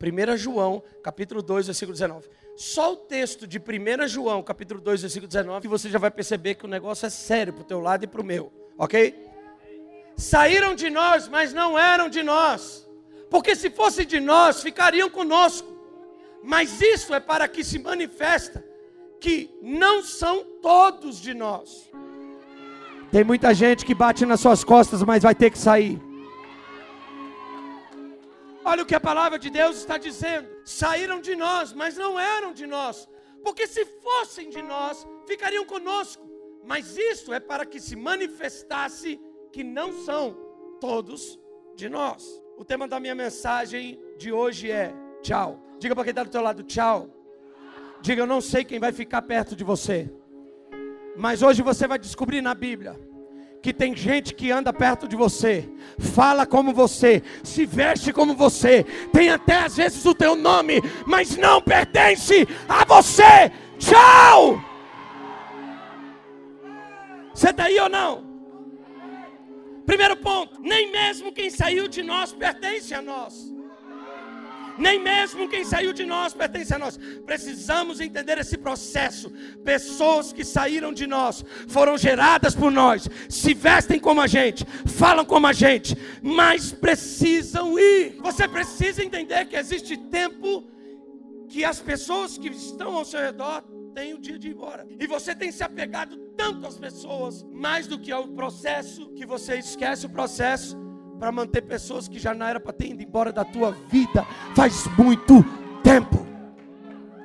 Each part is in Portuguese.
1 João, capítulo 2, versículo 19. Só o texto de 1 João, capítulo 2, versículo 19, que você já vai perceber que o negócio é sério para o teu lado e para o meu, ok? Saíram de nós, mas não eram de nós. Porque se fosse de nós, ficariam conosco. Mas isso é para que se manifesta que não são todos de nós. Tem muita gente que bate nas suas costas, mas vai ter que sair. Olha o que a palavra de Deus está dizendo. Saíram de nós, mas não eram de nós. Porque se fossem de nós, ficariam conosco. Mas isso é para que se manifestasse que não são todos de nós. O tema da minha mensagem de hoje é tchau. Diga para quem está do teu lado, tchau. Diga, eu não sei quem vai ficar perto de você. Mas hoje você vai descobrir na Bíblia que tem gente que anda perto de você, fala como você, se veste como você, tem até às vezes o teu nome, mas não pertence a você. Tchau! Você está aí ou não? Primeiro ponto: nem mesmo quem saiu de nós pertence a nós nem mesmo quem saiu de nós pertence a nós. Precisamos entender esse processo. Pessoas que saíram de nós foram geradas por nós, se vestem como a gente, falam como a gente, mas precisam ir. Você precisa entender que existe tempo que as pessoas que estão ao seu redor têm o dia de ir embora. E você tem se apegado tanto às pessoas, mais do que ao processo, que você esquece o processo para manter pessoas que já não era para ter ido embora da tua vida faz muito tempo.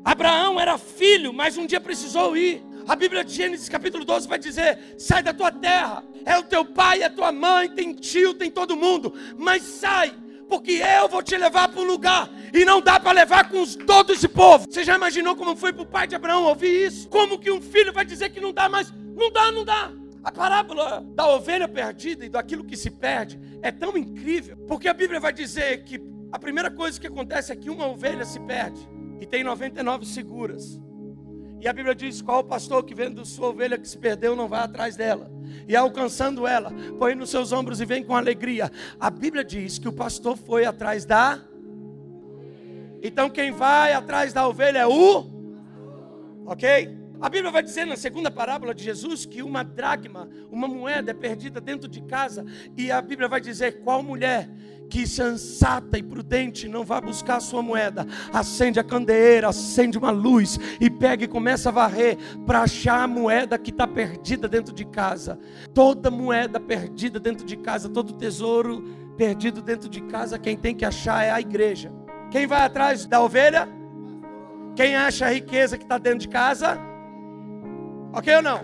Abraão era filho, mas um dia precisou ir. A Bíblia de Gênesis capítulo 12 vai dizer: sai da tua terra, é o teu pai, é a tua mãe, tem tio, tem todo mundo, mas sai, porque eu vou te levar para um lugar e não dá para levar com todo esse povo. Você já imaginou como foi para o pai de Abraão ouvir isso? Como que um filho vai dizer que não dá mais? Não dá, não dá. A parábola da ovelha perdida e daquilo que se perde é tão incrível, porque a Bíblia vai dizer que a primeira coisa que acontece é que uma ovelha se perde e tem 99 seguras. E a Bíblia diz: qual o pastor que vendo sua ovelha que se perdeu não vai atrás dela? E alcançando ela, põe nos seus ombros e vem com alegria. A Bíblia diz que o pastor foi atrás da. Então quem vai atrás da ovelha é o. Ok? A Bíblia vai dizer na segunda parábola de Jesus que uma dracma, uma moeda é perdida dentro de casa, e a Bíblia vai dizer qual mulher que sensata e prudente não vai buscar a sua moeda, acende a candeeira, acende uma luz e pega e começa a varrer para achar a moeda que está perdida dentro de casa. Toda moeda perdida dentro de casa, todo tesouro perdido dentro de casa, quem tem que achar é a igreja. Quem vai atrás da ovelha? Quem acha a riqueza que está dentro de casa? Ok ou não?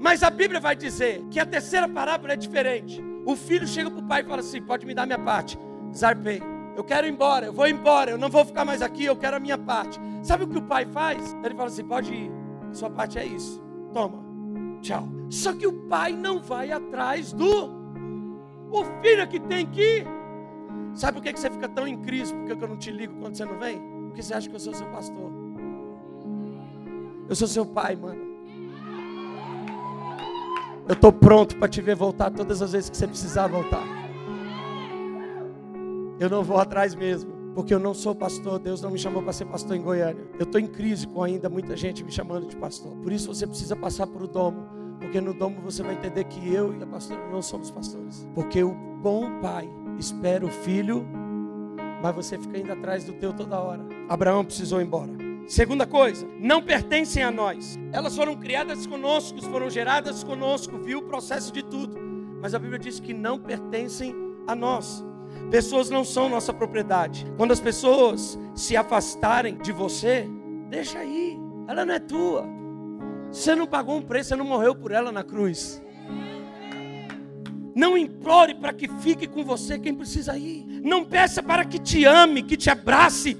Mas a Bíblia vai dizer que a terceira parábola é diferente. O filho chega para o pai e fala assim: pode me dar minha parte. Zarpei. Eu quero ir embora, eu vou embora, eu não vou ficar mais aqui, eu quero a minha parte. Sabe o que o pai faz? Ele fala assim: pode ir, sua parte é isso. Toma, tchau. Só que o pai não vai atrás do. O filho é que tem que ir. Sabe por que você fica tão em crise? Porque eu não te ligo quando você não vem? Porque você acha que eu sou seu pastor. Eu sou seu pai, mano. Eu estou pronto para te ver voltar todas as vezes que você precisar voltar. Eu não vou atrás mesmo, porque eu não sou pastor. Deus não me chamou para ser pastor em Goiânia. Eu estou em crise com ainda muita gente me chamando de pastor. Por isso você precisa passar por o domo, porque no domo você vai entender que eu e a pastora não somos pastores. Porque o bom pai espera o filho, mas você fica indo atrás do teu toda hora. Abraão precisou ir embora. Segunda coisa, não pertencem a nós. Elas foram criadas conosco, foram geradas conosco, viu o processo de tudo. Mas a Bíblia diz que não pertencem a nós. Pessoas não são nossa propriedade. Quando as pessoas se afastarem de você, deixa aí. Ela não é tua. Você não pagou um preço, você não morreu por ela na cruz. Não implore para que fique com você quem precisa ir. Não peça para que te ame, que te abrace,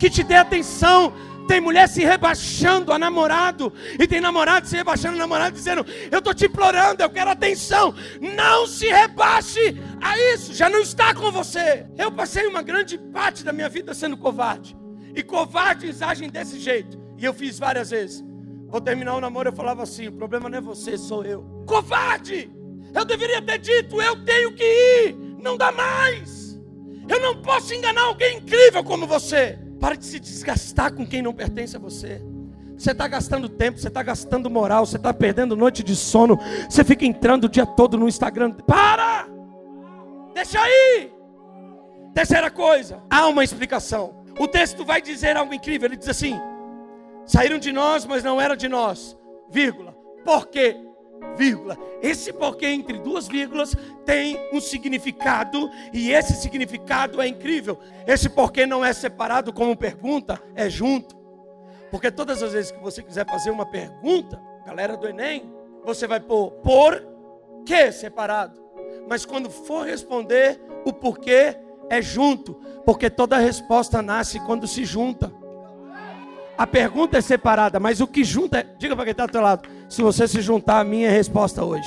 que te dê atenção. Tem mulher se rebaixando a namorado, e tem namorado se rebaixando a namorado, dizendo: Eu estou te implorando, eu quero atenção. Não se rebaixe a isso, já não está com você. Eu passei uma grande parte da minha vida sendo covarde, e covardes agem desse jeito, e eu fiz várias vezes. Vou terminar o namoro, eu falava assim: O problema não é você, sou eu. Covarde! Eu deveria ter dito: Eu tenho que ir, não dá mais. Eu não posso enganar alguém incrível como você. Para de se desgastar com quem não pertence a você. Você está gastando tempo, você está gastando moral, você está perdendo noite de sono. Você fica entrando o dia todo no Instagram. Para! Deixa aí! Terceira coisa, há uma explicação. O texto vai dizer algo incrível. Ele diz assim: saíram de nós, mas não eram de nós. Vírgula. Por quê? Vírgula. Esse porquê entre duas vírgulas tem um significado e esse significado é incrível. Esse porquê não é separado como pergunta, é junto. Porque todas as vezes que você quiser fazer uma pergunta, galera do Enem, você vai pôr por que separado. Mas quando for responder, o porquê é junto, porque toda resposta nasce quando se junta. A pergunta é separada, mas o que junta é. Diga para quem está do teu lado. Se você se juntar, a minha resposta hoje.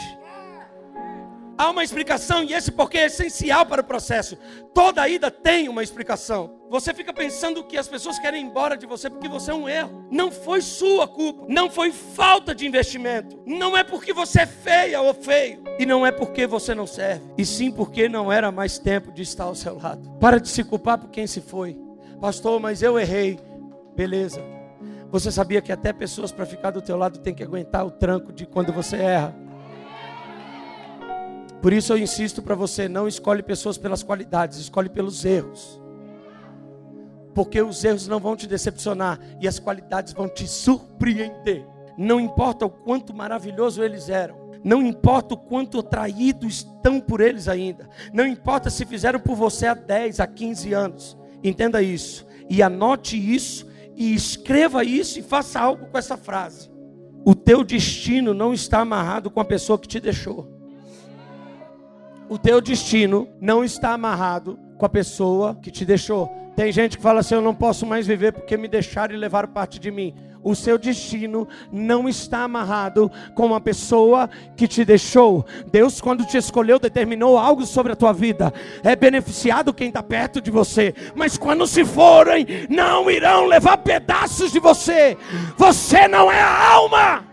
Há uma explicação e esse porquê é essencial para o processo. Toda ida tem uma explicação. Você fica pensando que as pessoas querem ir embora de você porque você é um erro. Não foi sua culpa, não foi falta de investimento. Não é porque você é feia ou feio e não é porque você não serve, e sim porque não era mais tempo de estar ao seu lado. Para de se culpar por quem se foi. Pastor, mas eu errei. Beleza. Você sabia que até pessoas para ficar do teu lado tem que aguentar o tranco de quando você erra? Por isso eu insisto para você, não escolhe pessoas pelas qualidades, escolhe pelos erros. Porque os erros não vão te decepcionar e as qualidades vão te surpreender. Não importa o quanto maravilhoso eles eram, não importa o quanto atraídos estão por eles ainda, não importa se fizeram por você há 10, há 15 anos. Entenda isso e anote isso e escreva isso e faça algo com essa frase. O teu destino não está amarrado com a pessoa que te deixou. O teu destino não está amarrado com a pessoa que te deixou. Tem gente que fala assim: Eu não posso mais viver porque me deixaram e levaram parte de mim. O seu destino não está amarrado com uma pessoa que te deixou. Deus, quando te escolheu, determinou algo sobre a tua vida. É beneficiado quem está perto de você. Mas quando se forem, não irão levar pedaços de você. Você não é a alma.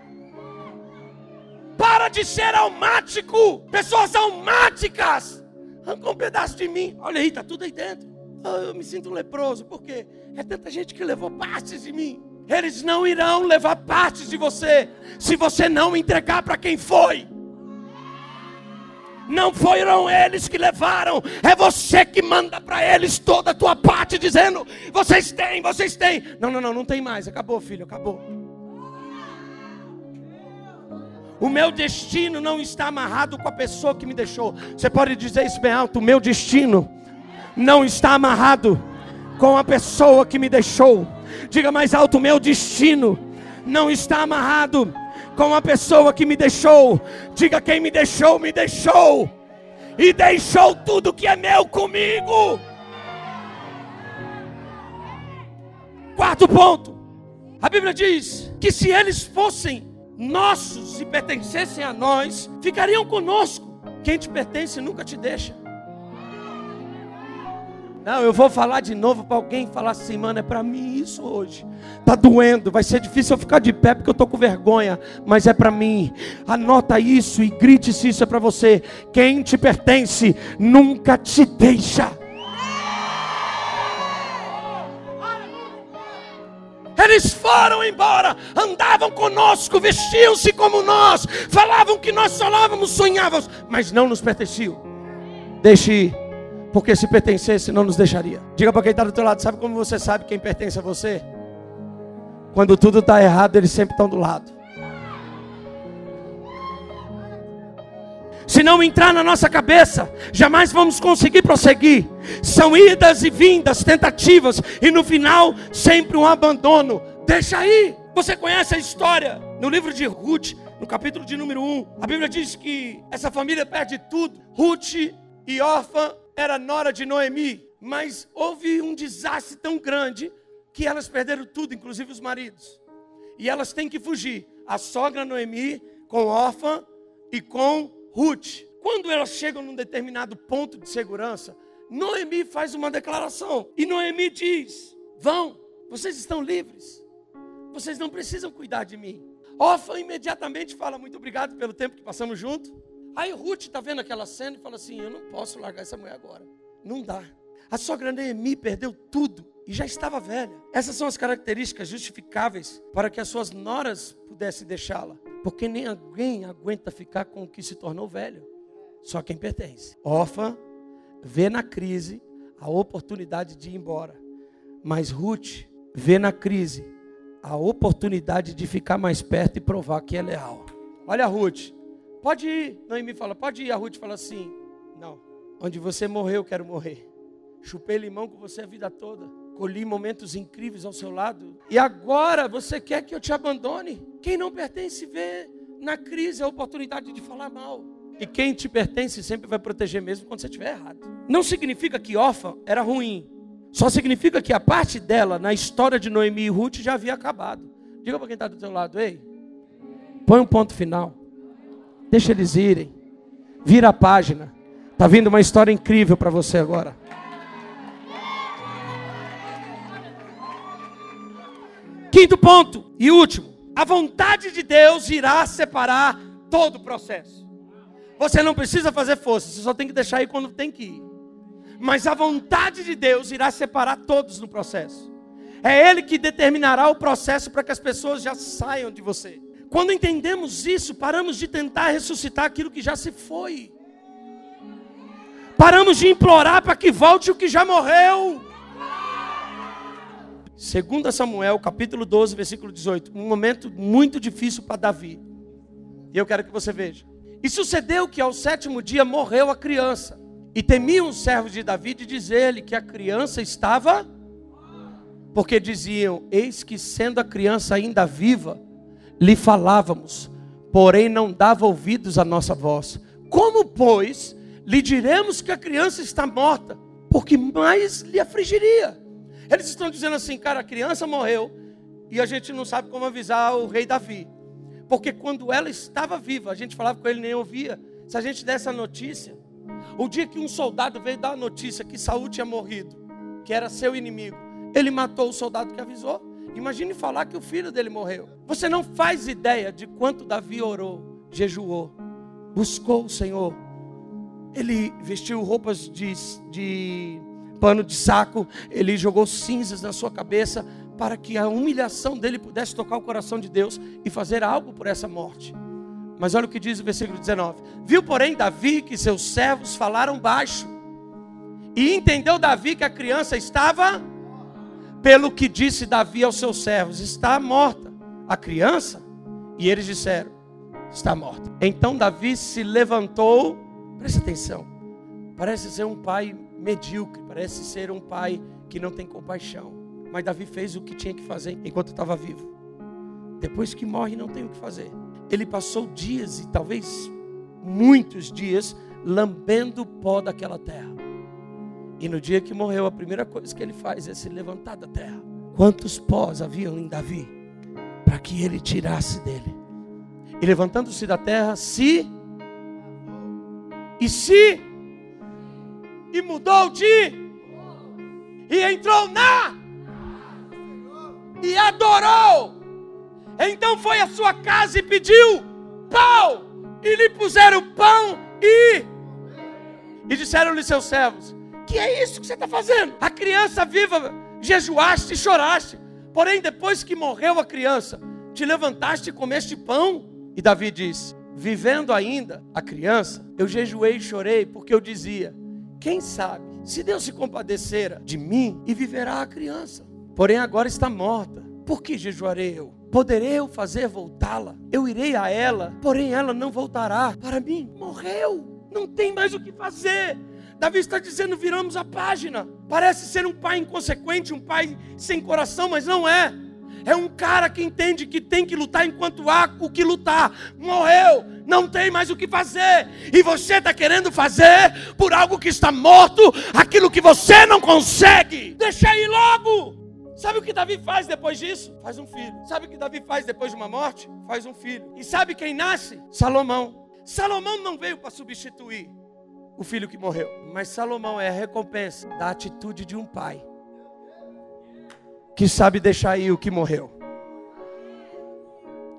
Para de ser almático. Pessoas almáticas. Arrancou um pedaço de mim. Olha aí, está tudo aí dentro. Oh, eu me sinto leproso. Por quê? É tanta gente que levou partes de mim. Eles não irão levar partes de você se você não entregar para quem foi. Não foram eles que levaram, é você que manda para eles toda a tua parte, dizendo: vocês têm, vocês têm. Não, não, não, não tem mais. Acabou, filho, acabou. O meu destino não está amarrado com a pessoa que me deixou. Você pode dizer isso bem alto: o meu destino não está amarrado com a pessoa que me deixou. Diga mais alto: meu destino não está amarrado com a pessoa que me deixou. Diga quem me deixou, me deixou. E deixou tudo que é meu comigo. Quarto ponto. A Bíblia diz que se eles fossem nossos, se pertencessem a nós, ficariam conosco. Quem te pertence nunca te deixa. Não, eu vou falar de novo para alguém falar assim, mano, é para mim isso hoje. Tá doendo, vai ser difícil eu ficar de pé porque eu tô com vergonha, mas é para mim. Anota isso e grite se isso é para você. Quem te pertence nunca te deixa. Eles foram embora, andavam conosco, vestiam-se como nós, falavam que nós falávamos, sonhávamos, mas não nos pertenciam. Deixe ir, porque se pertencesse, não nos deixaria. Diga para quem está do teu lado: sabe como você sabe quem pertence a você? Quando tudo está errado, eles sempre estão do lado. Se não entrar na nossa cabeça, jamais vamos conseguir prosseguir. São idas e vindas, tentativas, e no final, sempre um abandono. Deixa aí. Você conhece a história no livro de Ruth, no capítulo de número 1. A Bíblia diz que essa família perde tudo. Ruth e órfã era nora de Noemi, mas houve um desastre tão grande que elas perderam tudo, inclusive os maridos. E elas têm que fugir. A sogra Noemi com órfã e com Ruth, quando elas chegam num determinado ponto de segurança, Noemi faz uma declaração. E Noemi diz: Vão, vocês estão livres. Vocês não precisam cuidar de mim. Orfa imediatamente fala: Muito obrigado pelo tempo que passamos junto. Aí Ruth está vendo aquela cena e fala assim: Eu não posso largar essa mulher agora. Não dá. A sogra Neemi perdeu tudo e já estava velha. Essas são as características justificáveis para que as suas noras pudessem deixá-la. Porque nem alguém aguenta ficar com o que se tornou velho. Só quem pertence. Órfã vê na crise a oportunidade de ir embora. Mas Ruth vê na crise a oportunidade de ficar mais perto e provar que é leal. Olha Ruth. Pode ir. Noemi fala, pode ir. A Ruth fala assim: Não. Onde você morreu, eu quero morrer. Chupei limão com você a vida toda. Colhi momentos incríveis ao seu lado. E agora você quer que eu te abandone? Quem não pertence vê na crise a oportunidade de falar mal. E quem te pertence sempre vai proteger mesmo quando você estiver errado. Não significa que órfã era ruim. Só significa que a parte dela na história de Noemi e Ruth já havia acabado. Diga para quem está do teu lado, ei, põe um ponto final. Deixa eles irem. Vira a página. Está vindo uma história incrível para você agora. Quinto ponto e último: a vontade de Deus irá separar todo o processo. Você não precisa fazer força, você só tem que deixar ir quando tem que ir. Mas a vontade de Deus irá separar todos no processo. É Ele que determinará o processo para que as pessoas já saiam de você. Quando entendemos isso, paramos de tentar ressuscitar aquilo que já se foi. Paramos de implorar para que volte o que já morreu. 2 Samuel, capítulo 12, versículo 18. Um momento muito difícil para Davi. E eu quero que você veja. E sucedeu que ao sétimo dia morreu a criança. E temiam os servos de Davi de dizer-lhe que a criança estava. Porque diziam: Eis que sendo a criança ainda viva, lhe falávamos, porém não dava ouvidos à nossa voz. Como, pois, lhe diremos que a criança está morta? Porque mais lhe afligiria. Eles estão dizendo assim, cara, a criança morreu e a gente não sabe como avisar o rei Davi. Porque quando ela estava viva, a gente falava com ele nem ouvia. Se a gente desse a notícia, o dia que um soldado veio dar a notícia que Saul tinha morrido, que era seu inimigo, ele matou o soldado que avisou. Imagine falar que o filho dele morreu. Você não faz ideia de quanto Davi orou, jejuou, buscou o Senhor. Ele vestiu roupas de, de pano de saco, ele jogou cinzas na sua cabeça para que a humilhação dele pudesse tocar o coração de Deus e fazer algo por essa morte. Mas olha o que diz o versículo 19: Viu, porém, Davi que seus servos falaram baixo, e entendeu Davi que a criança estava, pelo que disse Davi aos seus servos: Está morta a criança, e eles disseram: Está morta. Então Davi se levantou, presta atenção, parece ser um pai medíocre, parece ser um pai que não tem compaixão. Mas Davi fez o que tinha que fazer enquanto estava vivo. Depois que morre, não tem o que fazer. Ele passou dias e talvez muitos dias lambendo o pó daquela terra. E no dia que morreu, a primeira coisa que ele faz é se levantar da terra. Quantos pós haviam em Davi para que ele tirasse dele? E levantando-se da terra, se e se e mudou de e entrou na e adorou. Então foi à sua casa e pediu pão e lhe puseram pão e e disseram-lhe seus servos: Que é isso que você está fazendo? A criança viva, jejuaste e choraste. Porém, depois que morreu a criança, te levantaste e comeste pão. E Davi disse: Vivendo ainda a criança, eu jejuei e chorei, porque eu dizia: quem sabe, se Deus se compadecera de mim e viverá a criança. Porém agora está morta. Por que jejuarei eu? Poderei eu fazer voltá-la? Eu irei a ela, porém ela não voltará para mim. Morreu. Não tem mais o que fazer. Davi está dizendo: viramos a página. Parece ser um pai inconsequente, um pai sem coração, mas não é. É um cara que entende que tem que lutar enquanto há o que lutar. Morreu, não tem mais o que fazer. E você está querendo fazer por algo que está morto, aquilo que você não consegue. Deixa aí logo. Sabe o que Davi faz depois disso? Faz um filho. Sabe o que Davi faz depois de uma morte? Faz um filho. E sabe quem nasce? Salomão. Salomão não veio para substituir o filho que morreu, mas Salomão é a recompensa da atitude de um pai que sabe deixar aí o que morreu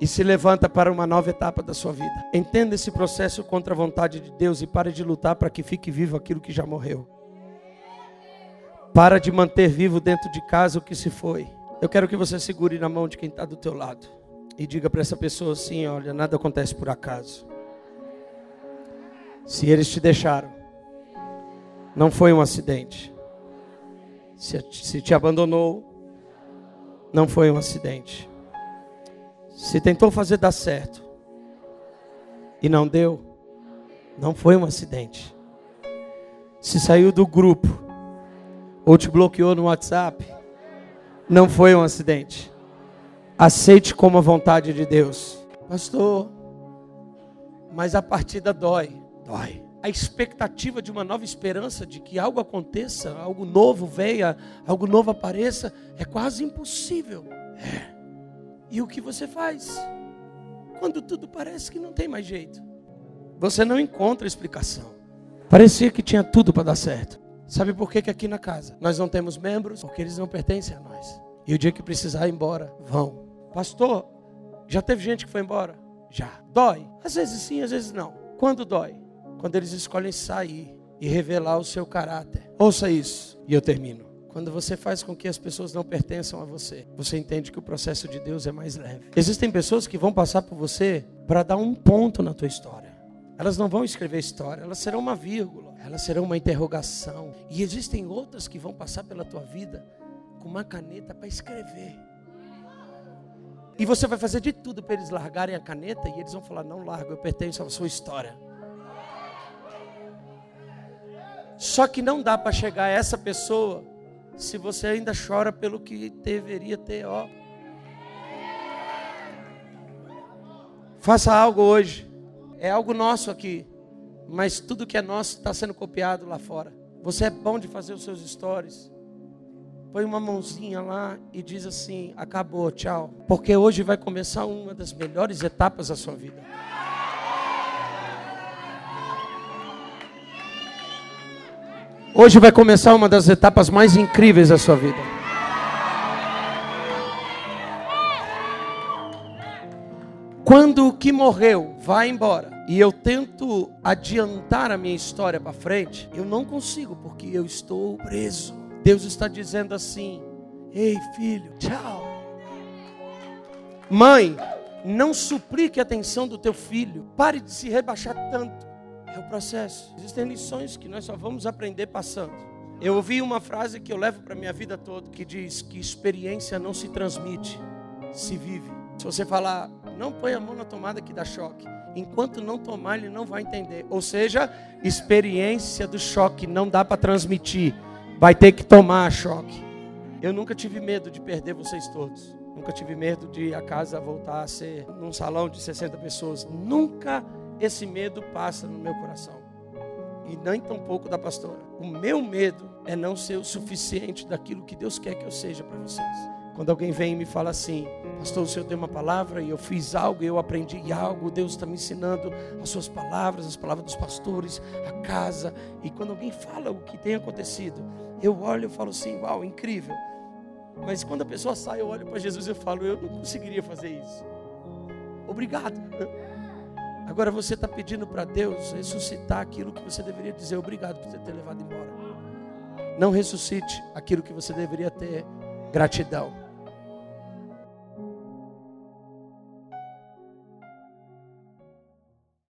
e se levanta para uma nova etapa da sua vida. Entenda esse processo contra a vontade de Deus e pare de lutar para que fique vivo aquilo que já morreu. Para de manter vivo dentro de casa o que se foi. Eu quero que você segure na mão de quem está do teu lado e diga para essa pessoa assim: olha, nada acontece por acaso. Se eles te deixaram, não foi um acidente. Se, se te abandonou, não foi um acidente. Se tentou fazer dar certo e não deu, não foi um acidente. Se saiu do grupo ou te bloqueou no WhatsApp, não foi um acidente. Aceite como a vontade de Deus. Pastor, mas a partida dói. Dói. A expectativa de uma nova esperança, de que algo aconteça, algo novo venha, algo novo apareça, é quase impossível. É. E o que você faz? Quando tudo parece que não tem mais jeito. Você não encontra explicação. Parecia que tinha tudo para dar certo. Sabe por que, que aqui na casa nós não temos membros? Porque eles não pertencem a nós. E o dia que precisar ir embora, vão. Pastor, já teve gente que foi embora? Já. Dói? Às vezes sim, às vezes não. Quando dói? Quando eles escolhem sair e revelar o seu caráter. Ouça isso e eu termino. Quando você faz com que as pessoas não pertençam a você, você entende que o processo de Deus é mais leve. Existem pessoas que vão passar por você para dar um ponto na tua história. Elas não vão escrever história, elas serão uma vírgula, elas serão uma interrogação. E existem outras que vão passar pela tua vida com uma caneta para escrever. E você vai fazer de tudo para eles largarem a caneta e eles vão falar: Não largo, eu pertenço à sua história. Só que não dá para chegar a essa pessoa se você ainda chora pelo que deveria ter, ó. Faça algo hoje. É algo nosso aqui. Mas tudo que é nosso está sendo copiado lá fora. Você é bom de fazer os seus stories põe uma mãozinha lá e diz assim: acabou, tchau. Porque hoje vai começar uma das melhores etapas da sua vida. Hoje vai começar uma das etapas mais incríveis da sua vida. Quando o que morreu vai embora e eu tento adiantar a minha história para frente, eu não consigo porque eu estou preso. Deus está dizendo assim: Ei, filho, tchau. Mãe, não suplique a atenção do teu filho. Pare de se rebaixar tanto. É o processo. Existem lições que nós só vamos aprender passando. Eu ouvi uma frase que eu levo para minha vida toda que diz que experiência não se transmite, se vive. Se você falar, não põe a mão na tomada que dá choque. Enquanto não tomar, ele não vai entender. Ou seja, experiência do choque não dá para transmitir vai ter que tomar choque. Eu nunca tive medo de perder vocês todos. Nunca tive medo de a casa voltar a ser num salão de 60 pessoas. Nunca esse medo passa no meu coração. E nem tampouco da pastora. O meu medo é não ser o suficiente daquilo que Deus quer que eu seja para vocês. Quando alguém vem e me fala assim, pastor, o senhor deu uma palavra e eu fiz algo, eu aprendi algo, Deus está me ensinando as suas palavras, as palavras dos pastores, a casa. E quando alguém fala o que tem acontecido, eu olho e falo assim, uau, incrível. Mas quando a pessoa sai, eu olho para Jesus e falo, eu não conseguiria fazer isso. Obrigado. Agora você está pedindo para Deus ressuscitar aquilo que você deveria dizer obrigado por ter levado embora. Não ressuscite aquilo que você deveria ter gratidão.